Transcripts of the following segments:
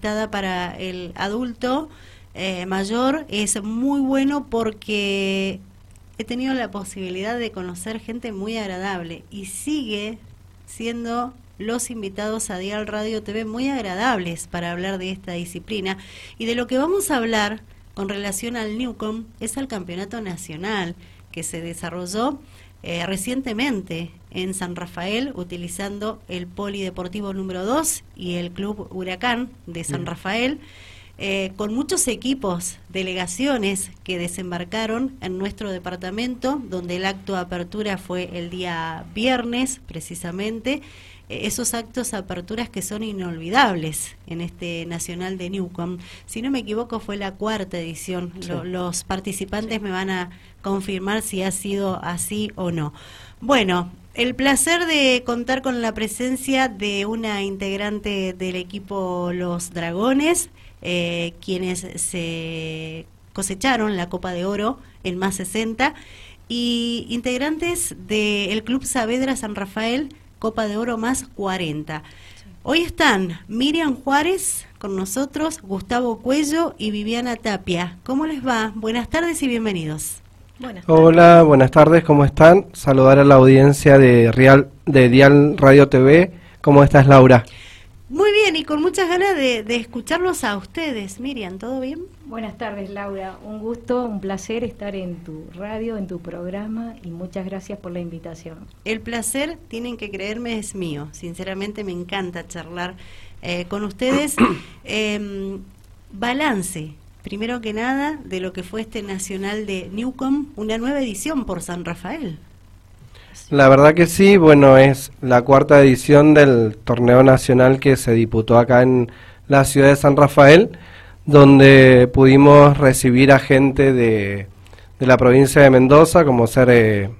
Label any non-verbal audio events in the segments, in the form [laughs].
para el adulto eh, mayor es muy bueno porque he tenido la posibilidad de conocer gente muy agradable y sigue siendo los invitados a Dial Radio TV muy agradables para hablar de esta disciplina. Y de lo que vamos a hablar con relación al Newcom es al campeonato nacional que se desarrolló eh, recientemente en San Rafael utilizando el Polideportivo número 2 y el Club Huracán de San Rafael. Eh, con muchos equipos, delegaciones que desembarcaron en nuestro departamento, donde el acto de apertura fue el día viernes precisamente, esos actos aperturas que son inolvidables en este Nacional de Newcom. Si no me equivoco, fue la cuarta edición. los participantes me van a confirmar si ha sido así o no. Bueno, el placer de contar con la presencia de una integrante del equipo Los Dragones, eh, quienes se cosecharon la Copa de Oro en más 60 y integrantes del Club Saavedra San Rafael, Copa de Oro más 40. Hoy están Miriam Juárez con nosotros, Gustavo Cuello y Viviana Tapia. ¿Cómo les va? Buenas tardes y bienvenidos. Hola, buenas tardes, ¿cómo están? Saludar a la audiencia de Real de Dial Radio TV. ¿Cómo estás, Laura? Muy bien, y con muchas ganas de, escucharlos a ustedes. Miriam, ¿todo bien? Buenas tardes, Laura. Un gusto, un placer estar en tu radio, en tu programa, y muchas gracias por la invitación. El placer, tienen que creerme, es mío. Sinceramente me encanta charlar eh, con ustedes. [coughs] Em, balance, primero que nada, de lo que fue este Nacional de Newcom, una nueva edición por San Rafael. La verdad que sí, bueno, es la cuarta edición del torneo nacional que se disputó acá en la ciudad de San Rafael, donde pudimos recibir a gente de, la provincia de Mendoza, como ser eh,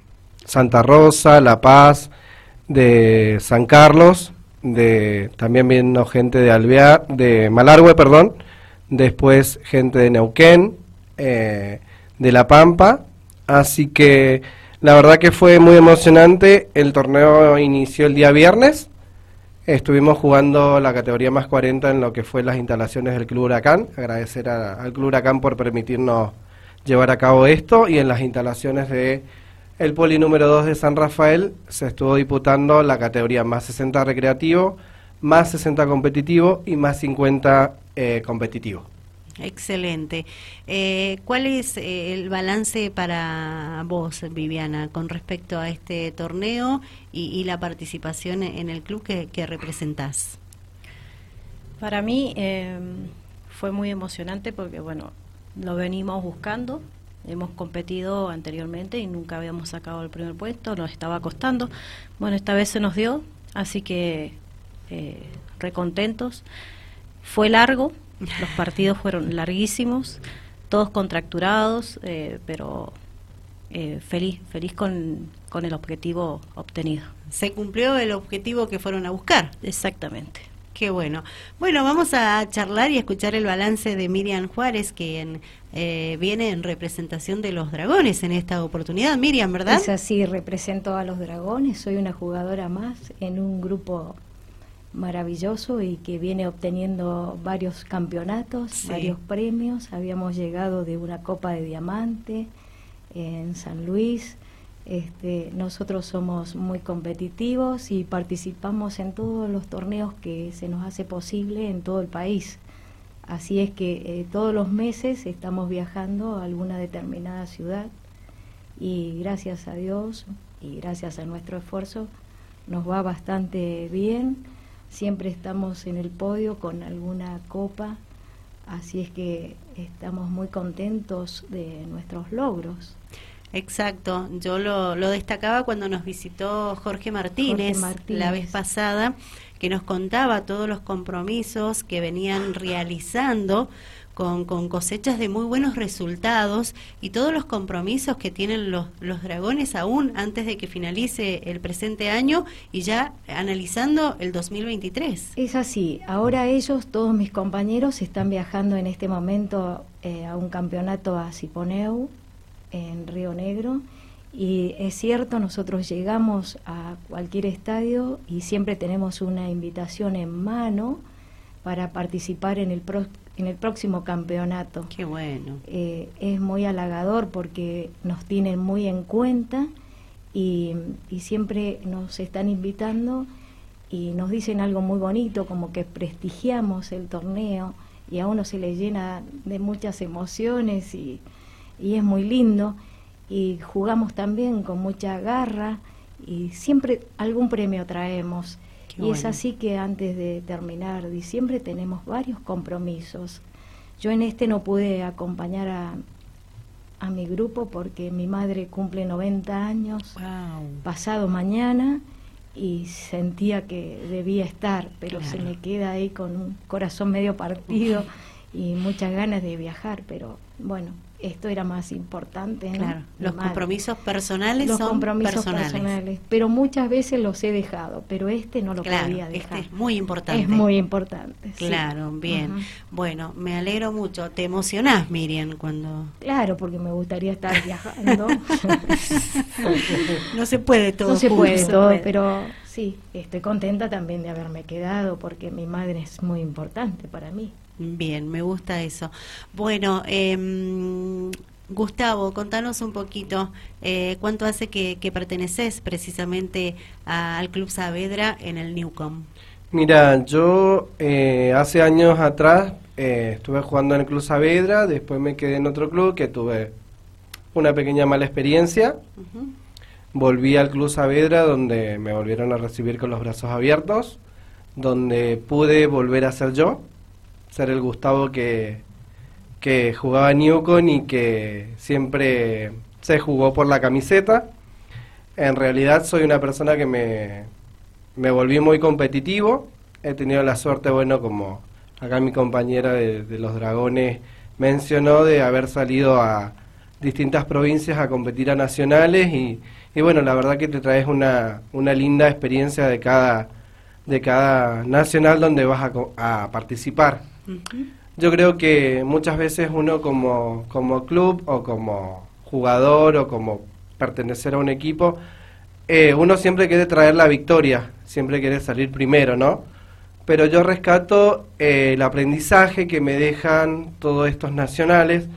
Santa Rosa, La Paz, de San Carlos, de también vino gente de Alvear, de Malargüe, perdón, después gente de Neuquén, eh, de La Pampa, así que la verdad que fue muy emocionante. El torneo inició el día viernes. Estuvimos jugando la categoría más 40 en lo que fue las instalaciones del Club Huracán. Agradecer al Club Huracán por permitirnos llevar a cabo esto. Y en las instalaciones de el Poli número 2 de San Rafael se estuvo disputando la categoría más 60 recreativo, más 60 competitivo y más 50 eh, competitivo. Excelente. Eh, ¿Cuál es eh, el balance para vos, Viviana, con respecto a este torneo y, la participación en el club que, representás? Para mí em, fue muy emocionante porque, bueno, lo venimos buscando. Hemos competido anteriormente y nunca habíamos sacado el primer puesto, nos estaba costando. Bueno, esta vez se nos dio, así que eh, recontentos. Fue largo, los partidos fueron larguísimos, todos contracturados, eh, pero eh, feliz, feliz con, con el objetivo obtenido. Se cumplió el objetivo que fueron a buscar. Exactamente. Qué bueno. Bueno, vamos a charlar y escuchar el balance de Miriam Juárez, quien eh, viene en representación de los dragones en esta oportunidad. Miriam, ¿verdad? Es así, represento a los dragones, soy una jugadora más en un grupo maravilloso y que viene obteniendo varios campeonatos, varios premios. Habíamos llegado de una Copa de Diamante en San Luis. Este, nosotros somos muy competitivos y participamos en todos los torneos que se nos hace posible en todo el país. Así es que eh, todos los meses estamos viajando a alguna determinada ciudad y gracias a Dios y gracias a nuestro esfuerzo nos va bastante bien siempre estamos en el podio con alguna copa, así es que estamos muy contentos de nuestros logros. Exacto, yo lo, destacaba cuando nos visitó Jorge Martínez, la vez pasada, que nos contaba todos los compromisos que venían realizando con, cosechas de muy buenos resultados y todos los compromisos que tienen los, los dragones aún antes de que finalice el presente año y ya analizando el 2023. Es así, ahora ellos, todos mis compañeros, están viajando en este momento eh, a un campeonato a Ciponeu, en Río Negro. Y es cierto, nosotros llegamos a cualquier estadio y siempre tenemos una invitación en mano para participar en el, en el próximo campeonato. Qué bueno. Eh, es muy halagador porque nos tienen muy en cuenta y, y siempre nos están invitando y nos dicen algo muy bonito, como que prestigiamos el torneo y a uno se le llena de muchas emociones y, y es muy lindo. Y jugamos también con mucha garra y siempre algún premio traemos. Y es así que antes de terminar diciembre tenemos varios compromisos. Yo en este no pude acompañar a, a mi grupo porque mi madre cumple 90 años pasado mañana y sentía que debía estar, pero se me queda ahí con un corazón medio partido y muchas ganas de viajar, pero bueno, esto era más importante. Claro, los compromisos personales los son compromisos personales. Pero muchas veces los he dejado, pero este no lo podía este dejar. Este es muy importante. Es muy importante. Claro, bien. Bueno, me alegro mucho. ¿Te emocionás, Miriam, cuando.? Claro, porque me gustaría estar [laughs] viajando. no se puede todo. No se puede todo, pero sí, estoy contenta también de haberme quedado porque mi madre es muy importante para mí. Bien, me gusta eso. Bueno, eh, Gustavo, contanos un poquito eh, cuánto hace que, perteneces precisamente al Club Saavedra en el Newcom. Mira, yo eh, hace años atrás eh, estuve jugando en el Club Saavedra, después me quedé en otro club que tuve una pequeña mala experiencia. Volví al Club Saavedra donde me volvieron a recibir con los brazos abiertos, donde pude volver a ser yo ser el Gustavo que, que jugaba Newcon y que siempre se jugó por la camiseta. En realidad soy una persona que me, me volví muy competitivo. He tenido la suerte, bueno, como acá mi compañera de, los dragones mencionó, de haber salido a distintas provincias a competir a nacionales y, y bueno, la verdad que te traes una, una linda experiencia de cada, de cada nacional donde vas a, a participar. Yo creo que muchas veces uno como, como club o como jugador o como pertenecer a un equipo, eh, uno siempre quiere traer la victoria, siempre quiere salir primero, ¿no? Pero yo rescato eh, el aprendizaje que me dejan todos estos nacionales,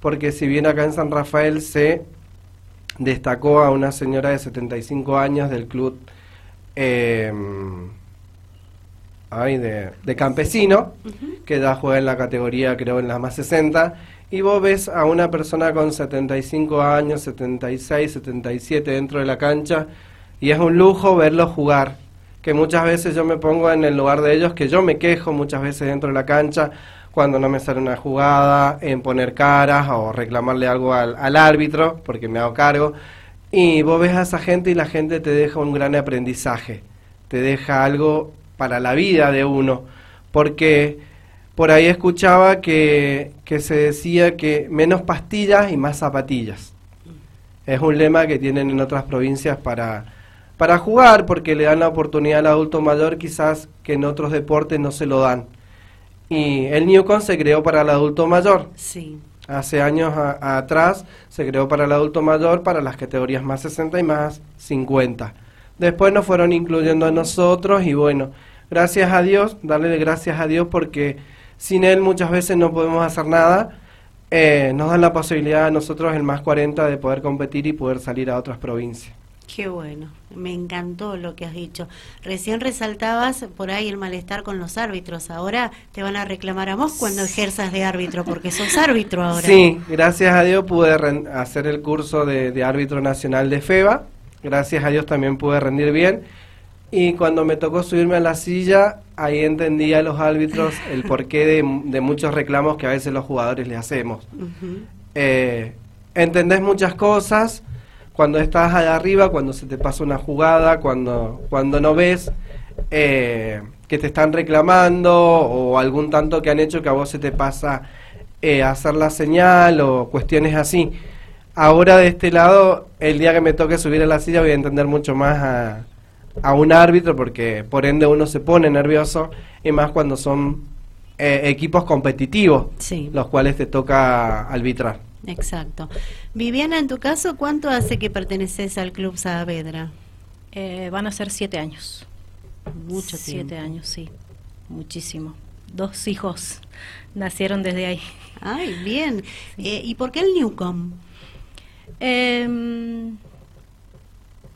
porque si bien acá en San Rafael se destacó a una señora de 75 años del club eh, ay, de, de campesino, que da juega en la categoría, creo, en la más 60, y vos ves a una persona con 75 años, 76, 77 dentro de la cancha, y es un lujo verlo jugar, que muchas veces yo me pongo en el lugar de ellos, que yo me quejo muchas veces dentro de la cancha, cuando no me sale una jugada, en poner caras o reclamarle algo al, al árbitro, porque me hago cargo, y vos ves a esa gente y la gente te deja un gran aprendizaje, te deja algo para la vida de uno, porque por ahí escuchaba que, que se decía que menos pastillas y más zapatillas. Es un lema que tienen en otras provincias para, para jugar, porque le dan la oportunidad al adulto mayor quizás que en otros deportes no se lo dan. Y el Newcon se creó para el adulto mayor. Sí. Hace años atrás se creó para el adulto mayor para las categorías más 60 y más 50. Después nos fueron incluyendo a nosotros y bueno, gracias a Dios, darle gracias a Dios porque sin Él muchas veces no podemos hacer nada. Eh, nos dan la posibilidad a nosotros, el más 40, de poder competir y poder salir a otras provincias. Qué bueno, me encantó lo que has dicho. Recién resaltabas por ahí el malestar con los árbitros. Ahora te van a reclamar a vos cuando ejerzas de árbitro, porque sos árbitro ahora. Sí, gracias a Dios pude hacer el curso de, de árbitro nacional de FEBA. Gracias a Dios también pude rendir bien y cuando me tocó subirme a la silla, ahí entendí a los árbitros el porqué de, de muchos reclamos que a veces los jugadores le hacemos. Eh, entendés muchas cosas cuando estás allá arriba, cuando se te pasa una jugada, cuando, cuando no ves eh, que te están reclamando o algún tanto que han hecho que a vos se te pasa eh, hacer la señal o cuestiones así. Ahora de este lado, el día que me toque subir a la silla voy a entender mucho más a a un árbitro porque por ende uno se pone nervioso y más cuando son eh, equipos competitivos los cuales te toca arbitrar. Exacto. Viviana, en tu caso, ¿cuánto hace que perteneces al Club Saavedra? Eh, van a ser siete años. Mucho Siete años, sí. Muchísimo. dos hijos nacieron desde ahí. Ay, bien. Eh, ¿Y por qué el Newcom?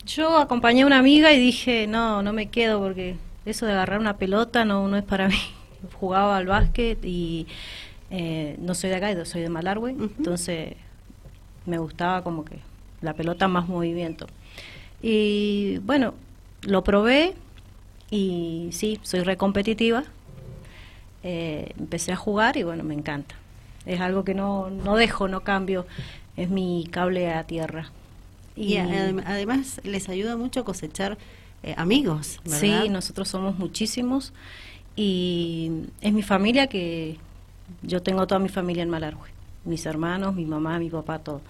Yo acompañé a una amiga y dije, no, no me quedo porque eso de agarrar una pelota no, no es para [laughs] mí. Jugaba al básquet y eh, no soy de acá, soy de Malargüe, entonces me gustaba como que la pelota más movimiento. Y bueno, lo probé y sí, soy recompetitiva. Eh, empecé a jugar y bueno, me encanta. Es algo que no, no dejo, no cambio, es mi cable a tierra. Y, además les ayuda mucho a cosechar eh, amigos, ¿verdad? Sí, nosotros somos muchísimos y es mi familia que yo tengo toda mi familia en Malargüe, mis hermanos, mi mamá, mi papá, todo.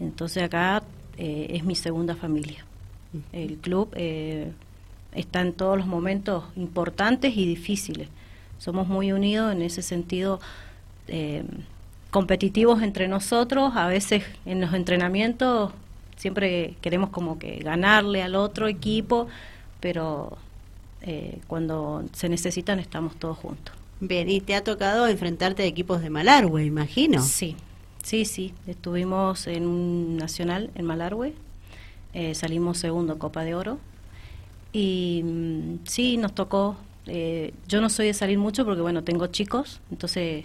Entonces acá eh, es mi segunda familia. El club eh, está en todos los momentos importantes y difíciles. Somos muy unidos en ese sentido, eh, competitivos entre nosotros. A veces en los entrenamientos siempre queremos como que ganarle al otro equipo, pero cuando se necesitan estamos todos juntos. Bien, y te ha tocado enfrentarte a equipos de Malargüe, imagino. Sí, Sí, sí, estuvimos en un nacional en Malargüe, eh, salimos segundo Copa de Oro y mm, sí, nos tocó, eh, yo no soy de salir mucho porque bueno, tengo chicos, entonces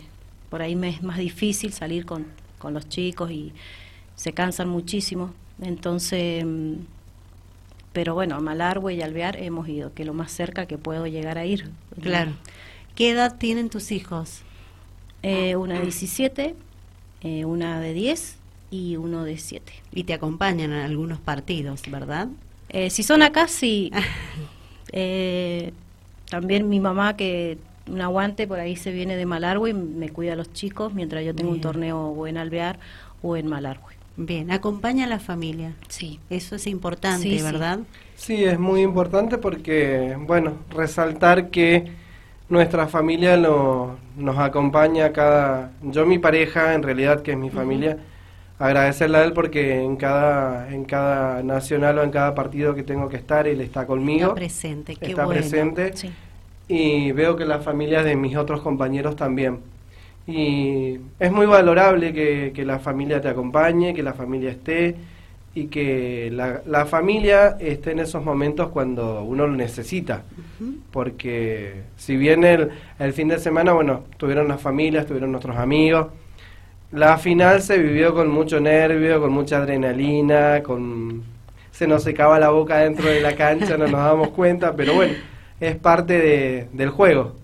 por ahí me es más difícil salir con, con los chicos y se cansan muchísimo, entonces, mm, pero bueno, a Malargüe y Alvear hemos ido, que es lo más cerca que puedo llegar a ir. Claro. ¿Qué edad tienen tus hijos? Eh, una 17 eh, una de 10 y uno de 7. Y te acompañan en algunos partidos, ¿verdad? Eh, si son acá, sí. [laughs] Eh, también mi mamá, que un aguante, por ahí se viene de Malargüe y me cuida a los chicos mientras yo tengo un torneo o en Alvear o en Malargüe. Bien, acompaña a la familia. Sí. Eso es importante, ¿verdad? Sí. sí, es muy importante porque, bueno, resaltar que nuestra familia lo, nos acompaña cada... Yo, mi pareja, en realidad, que es mi familia, agradecerle a él porque en cada, en cada nacional o en cada partido que tengo que estar, él está conmigo. Está presente, qué Está presente. Y veo que las familias de mis otros compañeros también. Y es muy valorable que, que la familia te acompañe, que la familia esté y que la, la, familia esté en esos momentos cuando uno lo necesita. Porque si bien el, el, fin de semana, bueno, tuvieron las familias, tuvieron nuestros amigos, la final se vivió con mucho nervio, con mucha adrenalina, con se nos secaba la boca dentro de la cancha, no nos [laughs] damos cuenta, pero bueno, es parte de, del juego.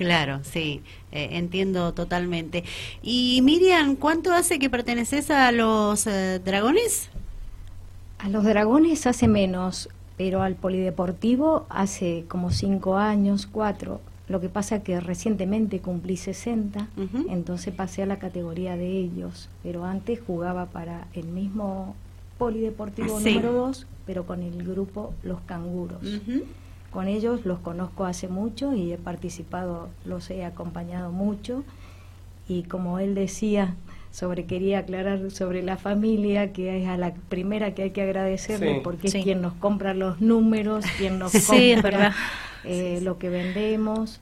Claro, sí, eh, entiendo totalmente. Y Miriam, ¿cuánto hace que perteneces a los eh, dragones? A los dragones hace menos, pero al polideportivo hace como cinco años, cuatro. Lo que pasa que recientemente cumplí 60, entonces pasé a la categoría de ellos, pero antes jugaba para el mismo polideportivo número 2, pero con el grupo Los Canguros. Con ellos los conozco hace mucho y he participado, los he acompañado mucho. Y como él decía, sobre quería aclarar sobre la familia que es a la primera que hay que agradecerle porque es quien nos compra los números quien nos [laughs] compra eh, lo que vendemos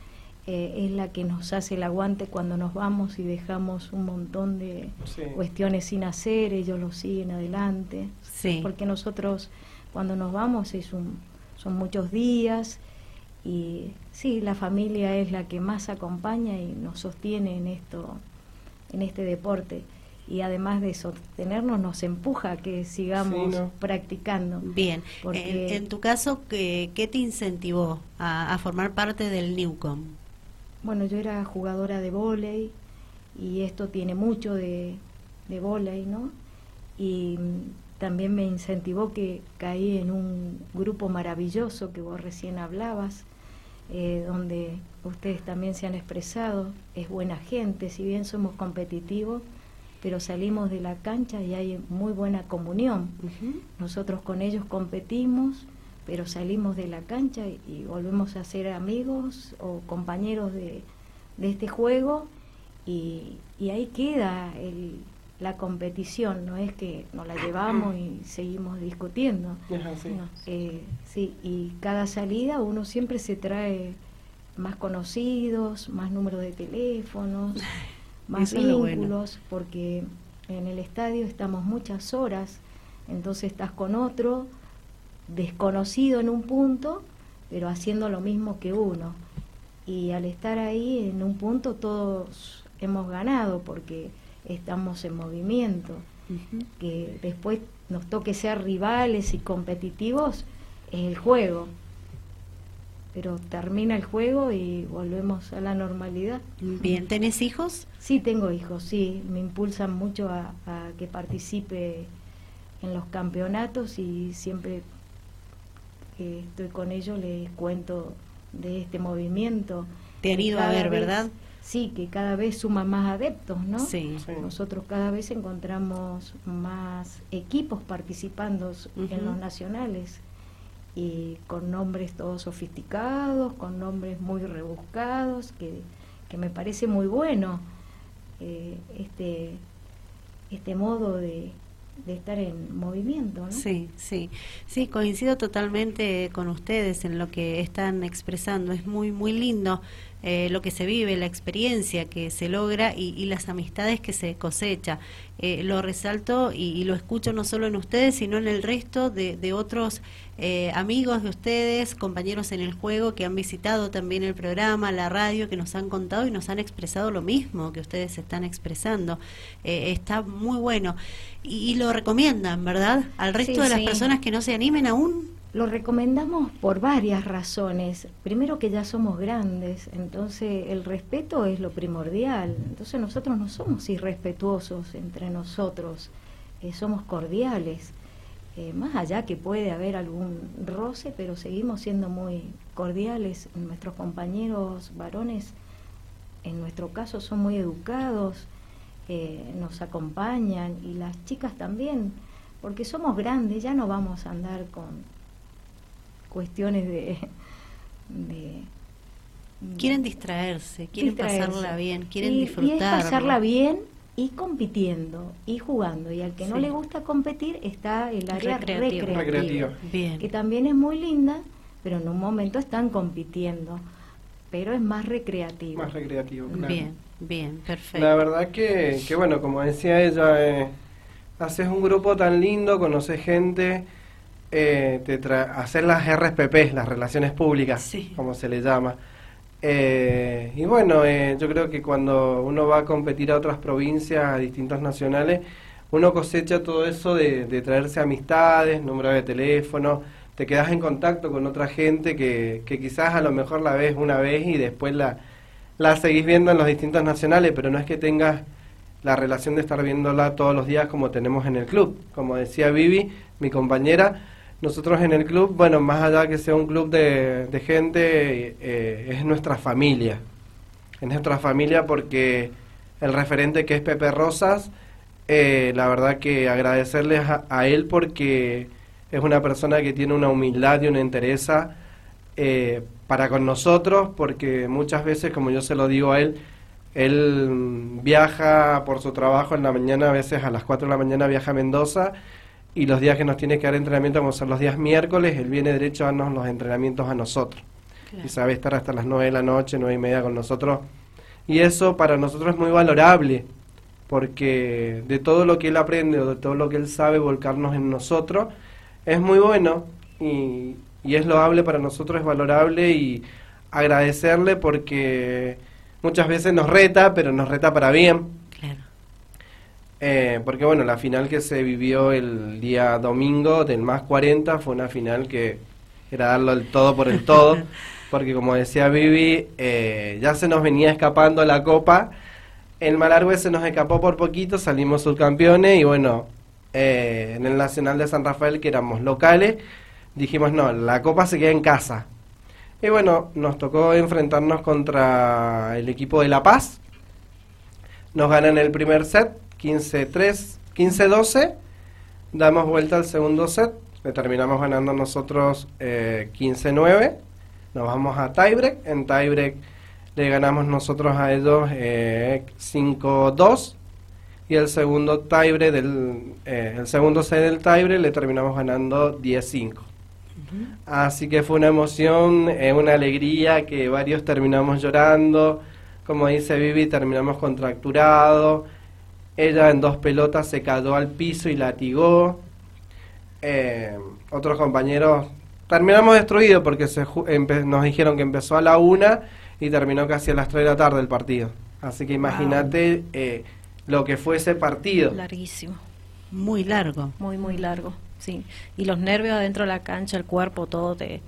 eh, es la que nos hace el aguante cuando nos vamos y dejamos un montón de cuestiones sin hacer ellos lo siguen adelante. Porque nosotros cuando nos vamos es un, son muchos días y sí la familia es la que más acompaña y nos sostiene en esto en este deporte y además de sostenernos nos empuja a que sigamos practicando. Bien, en, tu caso, ¿qué, ¿qué, te incentivó a, formar parte del Newcom? Bueno, yo era jugadora de vóley y esto tiene mucho de, de vóley, ¿no? Y también me incentivó que caí en un grupo maravilloso que vos recién hablabas, eh, donde ustedes también se han expresado, es buena gente, si bien somos competitivos, pero salimos de la cancha y hay muy buena comunión. Nosotros con ellos competimos, pero salimos de la cancha y, volvemos a ser amigos o compañeros de, este juego y, ahí queda el, la competición, no es que nos la llevamos y seguimos discutiendo. sí. Eh, sí, y cada salida uno siempre se trae más conocidos, más números de teléfonos, [laughs] más vínculos, porque en el estadio estamos muchas horas, entonces estás con otro desconocido en un punto, pero haciendo lo mismo que uno. Y al estar ahí en un punto todos hemos ganado porque estamos en movimiento. Que después nos toque ser rivales y competitivos es el juego pero termina el juego y volvemos a la normalidad. Bien, ¿tenés hijos? Sí, tengo hijos, sí, me impulsan mucho a, que participe en los campeonatos y siempre que estoy con ellos les cuento de este movimiento. Te han ido a ver, ¿verdad? Sí, que cada vez suma más adeptos, ¿no? Sí. Nosotros cada vez encontramos más equipos participando en los nacionales y con nombres todos sofisticados, con nombres muy rebuscados, que, me parece muy bueno eh, este, este modo de, de estar en movimiento. ¿no? Sí, sí, sí, coincido totalmente con ustedes en lo que están expresando. Es muy, muy lindo eh, lo que se vive, la experiencia que se logra y, las amistades que se cosecha. Eh, lo resalto y, lo escucho no solo en ustedes, sino en el resto de, otros eh, amigos de ustedes, compañeros en el juego que han visitado también el programa, la radio, que nos han contado y nos han expresado lo mismo que ustedes están expresando. está muy bueno. Y, lo recomiendan, ¿verdad? Al resto de las personas que no se animen aún. Lo recomendamos por varias razones. Primero que ya somos grandes, entonces el respeto es lo primordial. Entonces nosotros no somos irrespetuosos entre nosotros, eh, somos cordiales. Eh, más allá que puede haber algún roce, pero seguimos siendo muy cordiales. Nuestros compañeros varones, en nuestro caso, son muy educados, eh, nos acompañan y las chicas también, porque somos grandes, ya no vamos a andar con cuestiones de, quieren distraerse, quieren pasarla bien, quieren disfrutar. Y pasarla bien y compitiendo y jugando. Y al que no le gusta competir está el área recreativa, que también es muy linda, pero en un momento están compitiendo. Pero es más recreativo. Más recreativo, claro. Bien, bien, perfecto. La verdad que, que bueno, como decía ella, eh, haces un grupo tan lindo, conoces gente eh, hacer las RPP, las relaciones públicas, como se le llama. Eh, y bueno, eh, yo creo que cuando uno va a competir a otras provincias, a distintos nacionales, uno cosecha todo eso de, traerse amistades, número de teléfono, te quedas en contacto con otra gente que, que quizás a lo mejor la ves una vez y después la, la seguís viendo en los distintos nacionales, pero no es que tengas la relación de estar viéndola todos los días como tenemos en el club. Como decía Vivi, mi compañera, nosotros en el club, bueno, más allá que sea un club de, gente, eh, es nuestra familia. Es nuestra familia porque el referente que es Pepe Rosas, eh, la verdad que agradecerles a, él porque es una persona que tiene una humildad y una entereza eh, para con nosotros, porque muchas veces, como yo se lo digo a él, él viaja por su trabajo en la mañana, a veces a las 4 de la mañana viaja a Mendoza y los días que nos tiene que dar entrenamiento, como son los días miércoles, él viene derecho a darnos los entrenamientos a nosotros. Y sabe estar hasta las nueve de la noche, nueve y media con nosotros. Y eso para nosotros es muy valorable, porque de todo lo que él aprende o de todo lo que él sabe volcarnos en nosotros, es muy bueno y, y es loable para nosotros, es valorable y agradecerle porque muchas veces nos reta, pero nos reta para bien eh, porque bueno, la final que se vivió el día domingo del más 40 fue una final que era darlo el todo por el todo, [laughs] porque como decía Vivi, eh, ya se nos venía escapando la copa, el Malargüe se nos escapó por poquito, salimos subcampeones y bueno, eh, en el Nacional de San Rafael que éramos locales, dijimos no, la copa se queda en casa. Y bueno, nos tocó enfrentarnos contra el equipo de La Paz, nos ganan el primer set, 15-3, 15-12, damos vuelta al segundo set, le terminamos ganando nosotros 15-9, eh, nos vamos a tiebreak, en tiebreak le ganamos nosotros a ellos 5-2 eh, y el segundo tiebreak del eh, el segundo set del tiebreak le terminamos ganando 10-5. Así que fue una emoción, eh, una alegría que varios terminamos llorando. Como dice Vivi, terminamos contracturados. Ella en dos pelotas se cayó al piso y latigó. Eh, otros compañeros terminamos destruidos porque se nos dijeron que empezó a la una y terminó casi a las tres de la tarde el partido. Así que imagínate eh, lo que fue ese partido. Larguísimo. Muy largo. Muy, muy largo, sí. Y los nervios adentro de la cancha, el cuerpo, todo te...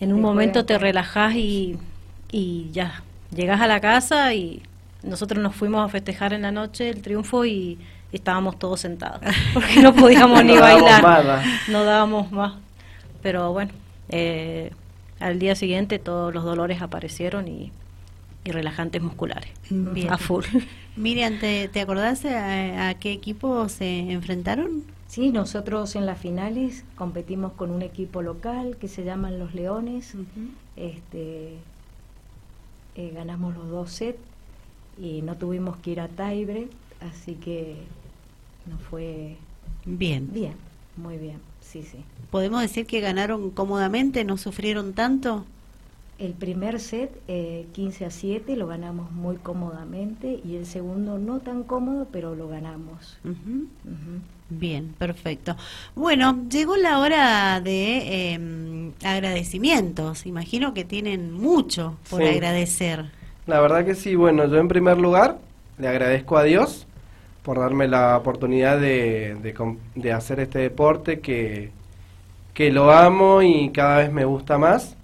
En un momento te relajás y, y ya, llegas a la casa y nosotros nos fuimos a festejar en la noche el triunfo y, estábamos todos sentados [laughs] porque no podíamos ni bailar. no dábamos más. Pero bueno eh, al día siguiente todos los dolores aparecieron y, relajantes musculares. A full. [laughs] Miriam ¿te, te acordás a, qué equipo se enfrentaron? Sí, nosotros en las finales competimos con un equipo local que se llaman Los Leones. este, eh, ganamos los dos sets y no tuvimos que ir a Taibre, así que nos fue bien. Bien, muy bien, sí, sí. ¿Podemos decir que ganaron cómodamente, no sufrieron tanto? El primer set, eh, 15 a 7, lo ganamos muy cómodamente y el segundo no tan cómodo, pero lo ganamos. Bien, perfecto. Bueno, llegó la hora de em, agradecimientos. Imagino que tienen mucho por agradecer. La verdad que sí. Bueno, yo en primer lugar le agradezco a Dios por darme la oportunidad de, de, hacer este deporte que, que lo amo y cada vez me gusta más.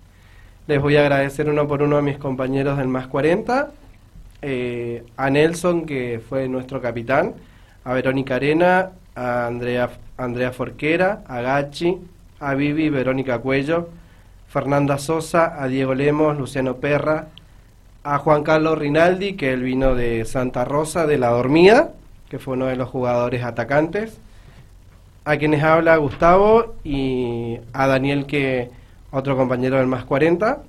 Les voy a agradecer uno por uno a mis compañeros del Más 40, eh, a Nelson, que fue nuestro capitán, a Verónica Arena, a Andrea, Andrea Forquera, a Gachi, a Vivi, Verónica Cuello, Fernanda Sosa, a Diego Lemos, Luciano Perra, a Juan Carlos Rinaldi, que él vino de Santa Rosa, de La Dormida, que fue uno de los jugadores atacantes, a quienes habla Gustavo y a Daniel, que otro compañero del más 40.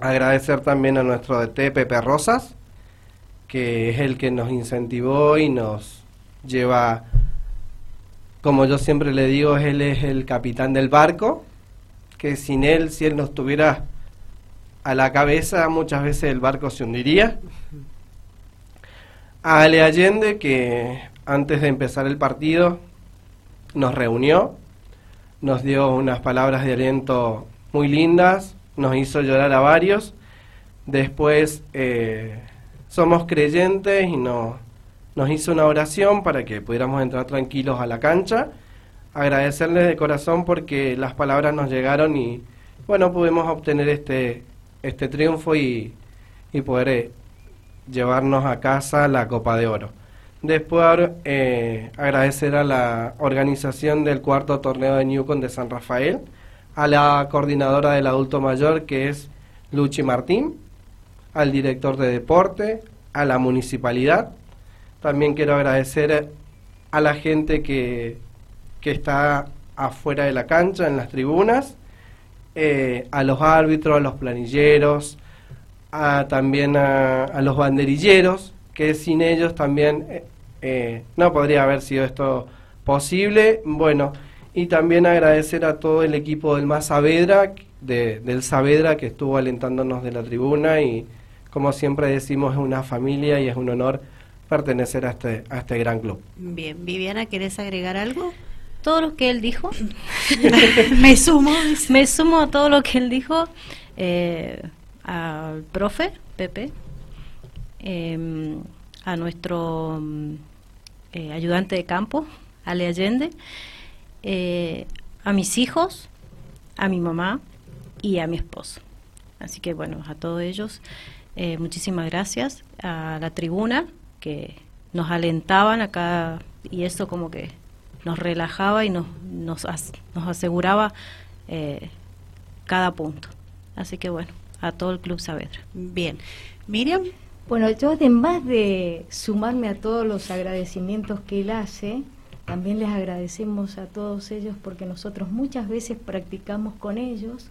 Agradecer también a nuestro DT Pepe Rosas, que es el que nos incentivó y nos lleva como yo siempre le digo, él es el capitán del barco, que sin él, si él no estuviera a la cabeza, muchas veces el barco se hundiría. A Ale Allende, que antes de empezar el partido nos reunió, nos dio unas palabras de aliento muy lindas, nos hizo llorar a varios. Después eh, somos creyentes y nos nos hizo una oración para que pudiéramos entrar tranquilos a la cancha. Agradecerles de corazón porque las palabras nos llegaron y bueno, pudimos obtener este, este triunfo y, y poder eh, llevarnos a casa la Copa de Oro. Después eh, agradecer a la organización del cuarto torneo de Newcon de San Rafael, a la coordinadora del adulto mayor que es Luchi Martín, al director de deporte, a la municipalidad, también quiero agradecer a la gente que, que está afuera de la cancha, en las tribunas, eh, a los árbitros, a los planilleros, a, también a, los banderilleros, que sin ellos también eh, eh, no podría haber sido esto posible. Bueno, y también agradecer a todo el equipo del Más Saavedra, de, del Saavedra, que estuvo alentándonos de la tribuna y como siempre decimos es una familia y es un honor pertenecer a este, a este gran club. Bien, Viviana, ¿querés agregar algo? Todo lo que él dijo. [laughs] Me sumo. Me sumo a todo lo que él dijo. Eh, al profe, Pepe, em, a nuestro eh, ayudante de campo, Ale Allende, eh, a mis hijos, a mi mamá y a mi esposo. Así que bueno, a todos ellos, muchísimas gracias. A la tribuna, que nos alentaban acá y eso como que nos relajaba y nos, nos, nos aseguraba eh, cada punto. Así que bueno, a todo el Club Saavedra. Bien. Miriam. Bueno, yo además de sumarme a todos los agradecimientos que él hace, también les agradecemos a todos ellos porque nosotros muchas veces practicamos con ellos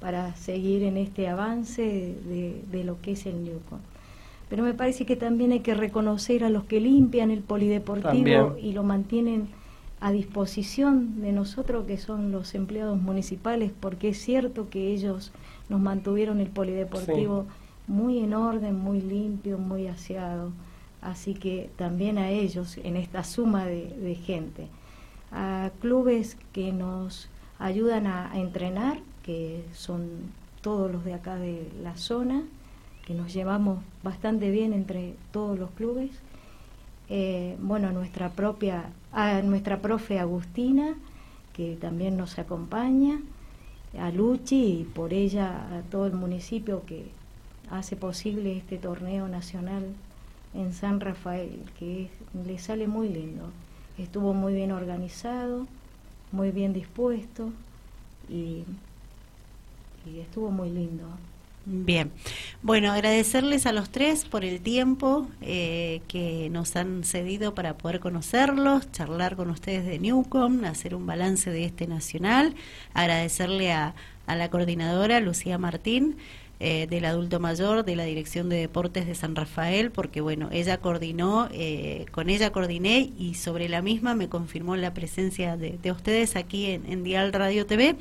para seguir en este avance de, de lo que es el Newcom pero me parece que también hay que reconocer a los que limpian el polideportivo y lo mantienen a disposición de nosotros que son los empleados municipales, porque es cierto que ellos nos mantuvieron el polideportivo muy en orden, muy limpio, muy aseado. Así que también a ellos en esta suma de, gente. A clubes que nos ayudan a, entrenar, que son todos los de acá de la zona, que nos llevamos bastante bien entre todos los clubes. Eh, bueno, nuestra propia, a nuestra profe Agustina, que también nos acompaña, a Luchi y por ella a todo el municipio que hace posible este torneo nacional en San Rafael, que le sale muy lindo. Estuvo muy bien organizado, muy bien dispuesto y, y estuvo muy lindo. Bien, bueno, agradecerles a los tres por el tiempo eh, que nos han cedido para poder conocerlos, charlar con ustedes de Newcom, hacer un balance de este nacional, agradecerle a, a la coordinadora Lucía Martín eh, del adulto mayor de la Dirección de Deportes de San Rafael, porque bueno, ella coordinó, eh, con ella coordiné y sobre la misma me confirmó la presencia de, ustedes aquí en, Dial Radio TV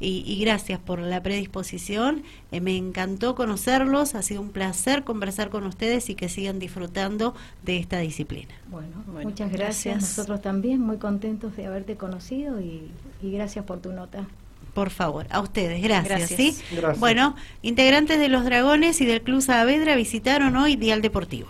y, gracias por la predisposición, eh, me encantó conocerlos, ha sido un placer conversar con ustedes y que sigan disfrutando de esta disciplina. Bueno, muchas gracias. nosotros también muy contentos de haberte conocido y gracias por tu nota. Por favor, a ustedes, gracias. ¿sí? Bueno, integrantes de los Dragones y del Club Saavedra visitaron hoy Dial Deportivo.